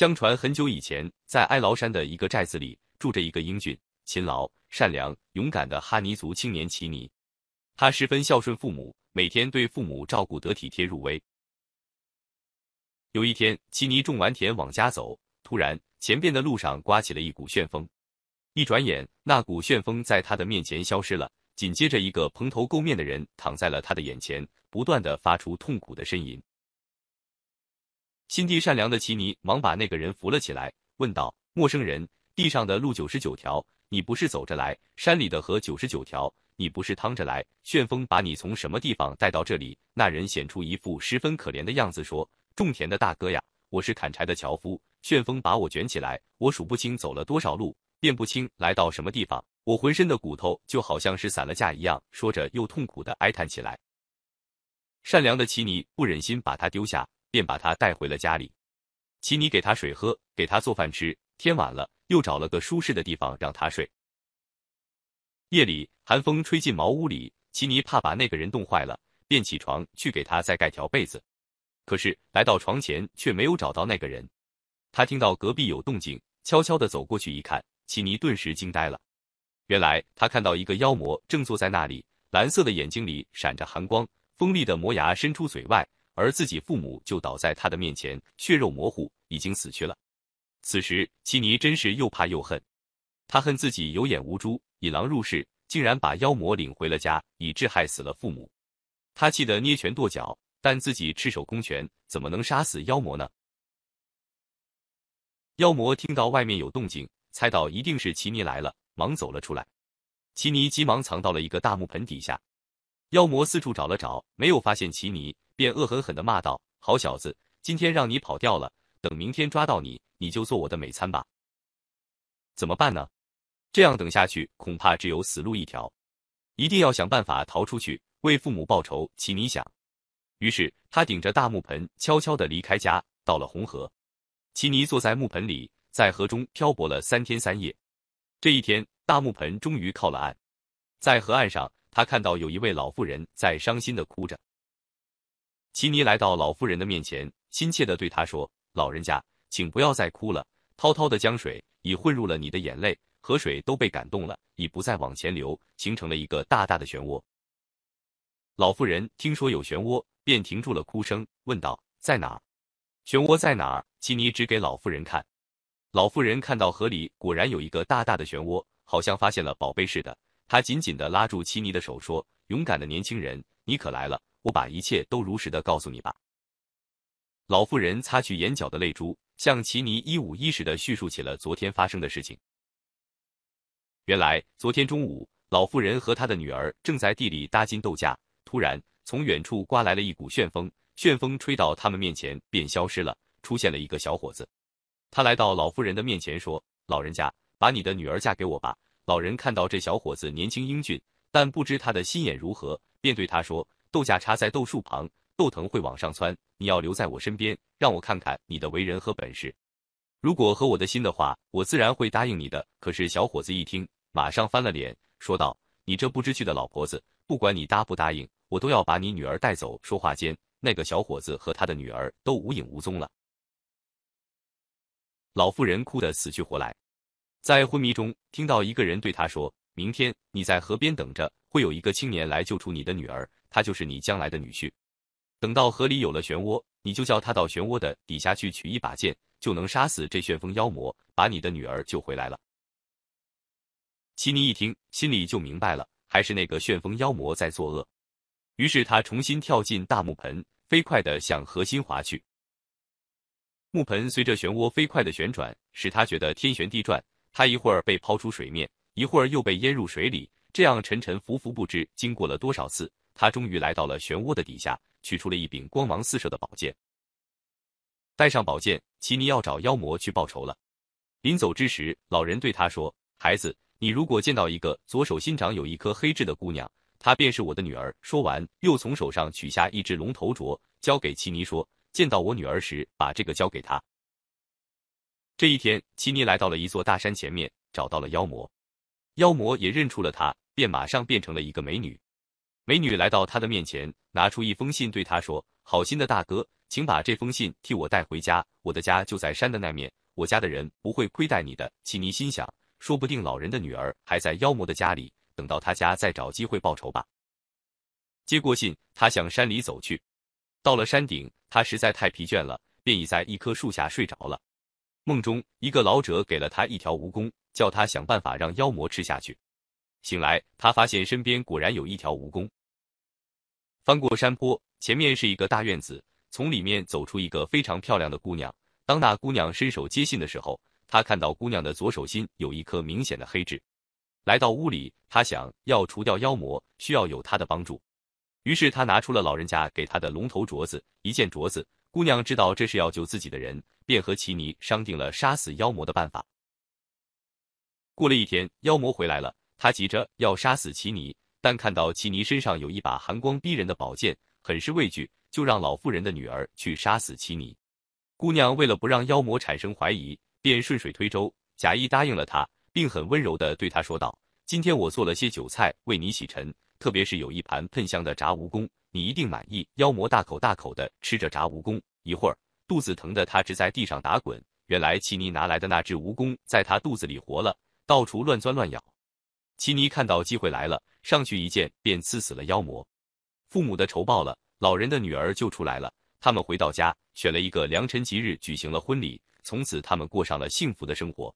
相传很久以前，在哀牢山的一个寨子里，住着一个英俊、勤劳、善良、勇敢的哈尼族青年奇尼。他十分孝顺父母，每天对父母照顾得体贴入微。有一天，奇尼种完田往家走，突然前边的路上刮起了一股旋风，一转眼，那股旋风在他的面前消失了。紧接着，一个蓬头垢面的人躺在了他的眼前，不断的发出痛苦的呻吟。心地善良的奇尼忙把那个人扶了起来，问道：“陌生人，地上的路九十九条，你不是走着来；山里的河九十九条，你不是趟着来。旋风把你从什么地方带到这里？”那人显出一副十分可怜的样子，说。种田的大哥呀，我是砍柴的樵夫。旋风把我卷起来，我数不清走了多少路，辨不清来到什么地方。我浑身的骨头就好像是散了架一样。说着，又痛苦的哀叹起来。善良的奇尼不忍心把他丢下，便把他带回了家里。奇尼给他水喝，给他做饭吃。天晚了，又找了个舒适的地方让他睡。夜里，寒风吹进茅屋里，奇尼怕把那个人冻坏了，便起床去给他再盖条被子。可是来到床前，却没有找到那个人。他听到隔壁有动静，悄悄地走过去一看，奇尼顿时惊呆了。原来他看到一个妖魔正坐在那里，蓝色的眼睛里闪着寒光，锋利的磨牙伸出嘴外，而自己父母就倒在他的面前，血肉模糊，已经死去了。此时，奇尼真是又怕又恨。他恨自己有眼无珠，引狼入室，竟然把妖魔领回了家，以致害死了父母。他气得捏拳跺脚。但自己赤手空拳，怎么能杀死妖魔呢？妖魔听到外面有动静，猜到一定是奇尼来了，忙走了出来。奇尼急忙藏到了一个大木盆底下。妖魔四处找了找，没有发现奇尼，便恶狠狠地骂道：“好小子，今天让你跑掉了，等明天抓到你，你就做我的美餐吧。”怎么办呢？这样等下去，恐怕只有死路一条。一定要想办法逃出去，为父母报仇。奇尼想。于是他顶着大木盆，悄悄地离开家，到了红河。奇尼坐在木盆里，在河中漂泊了三天三夜。这一天，大木盆终于靠了岸。在河岸上，他看到有一位老妇人在伤心地哭着。奇尼来到老妇人的面前，亲切地对她说：“老人家，请不要再哭了。滔滔的江水已混入了你的眼泪，河水都被感动了，已不再往前流，形成了一个大大的漩涡。”老妇人听说有漩涡。便停住了哭声，问道：“在哪儿？漩涡在哪儿？”奇尼指给老妇人看。老妇人看到河里果然有一个大大的漩涡，好像发现了宝贝似的。她紧紧地拉住奇尼的手，说：“勇敢的年轻人，你可来了！我把一切都如实的告诉你吧。”老妇人擦去眼角的泪珠，向奇尼一五一十的叙述起了昨天发生的事情。原来昨天中午，老妇人和她的女儿正在地里搭金豆架，突然。从远处刮来了一股旋风，旋风吹到他们面前便消失了。出现了一个小伙子，他来到老妇人的面前说：“老人家，把你的女儿嫁给我吧。”老人看到这小伙子年轻英俊，但不知他的心眼如何，便对他说：“豆荚插在豆树旁，豆藤会往上窜。你要留在我身边，让我看看你的为人和本事。如果合我的心的话，我自然会答应你的。”可是小伙子一听，马上翻了脸，说道：“你这不知趣的老婆子，不管你答不答应。”我都要把你女儿带走。说话间，那个小伙子和他的女儿都无影无踪了。老妇人哭得死去活来，在昏迷中听到一个人对她说：“明天你在河边等着，会有一个青年来救出你的女儿，他就是你将来的女婿。等到河里有了漩涡，你就叫他到漩涡的底下去取一把剑，就能杀死这旋风妖魔，把你的女儿救回来了。”奇尼一听，心里就明白了，还是那个旋风妖魔在作恶。于是他重新跳进大木盆，飞快地向河心滑去。木盆随着漩涡飞快的旋转，使他觉得天旋地转。他一会儿被抛出水面，一会儿又被淹入水里，这样沉沉浮浮，不知经过了多少次。他终于来到了漩涡的底下，取出了一柄光芒四射的宝剑。带上宝剑，奇尼要找妖魔去报仇了。临走之时，老人对他说：“孩子，你如果见到一个左手心长有一颗黑痣的姑娘，”她便是我的女儿。说完，又从手上取下一只龙头镯，交给奇尼说：“见到我女儿时，把这个交给她。”这一天，奇尼来到了一座大山前面，找到了妖魔。妖魔也认出了他，便马上变成了一个美女。美女来到他的面前，拿出一封信，对他说：“好心的大哥，请把这封信替我带回家，我的家就在山的那面，我家的人不会亏待你的。”奇尼心想，说不定老人的女儿还在妖魔的家里，等到他家再找机会报仇吧。接过信，他向山里走去。到了山顶，他实在太疲倦了，便倚在一棵树下睡着了。梦中，一个老者给了他一条蜈蚣，叫他想办法让妖魔吃下去。醒来，他发现身边果然有一条蜈蚣。翻过山坡，前面是一个大院子，从里面走出一个非常漂亮的姑娘。当那姑娘伸手接信的时候，他看到姑娘的左手心有一颗明显的黑痣。来到屋里，他想要除掉妖魔，需要有他的帮助。于是他拿出了老人家给他的龙头镯子，一件镯子，姑娘知道这是要救自己的人，便和奇尼商定了杀死妖魔的办法。过了一天，妖魔回来了，他急着要杀死奇尼，但看到奇尼身上有一把寒光逼人的宝剑，很是畏惧，就让老妇人的女儿去杀死奇尼。姑娘为了不让妖魔产生怀疑，便顺水推舟，假意答应了他，并很温柔地对他说道：“今天我做了些酒菜为你洗尘。”特别是有一盘喷香的炸蜈蚣，你一定满意。妖魔大口大口的吃着炸蜈蚣，一会儿肚子疼得他直在地上打滚。原来奇尼拿来的那只蜈蚣在他肚子里活了，到处乱钻乱咬。奇尼看到机会来了，上去一剑便刺死了妖魔。父母的仇报了，老人的女儿救出来了。他们回到家，选了一个良辰吉日举行了婚礼，从此他们过上了幸福的生活。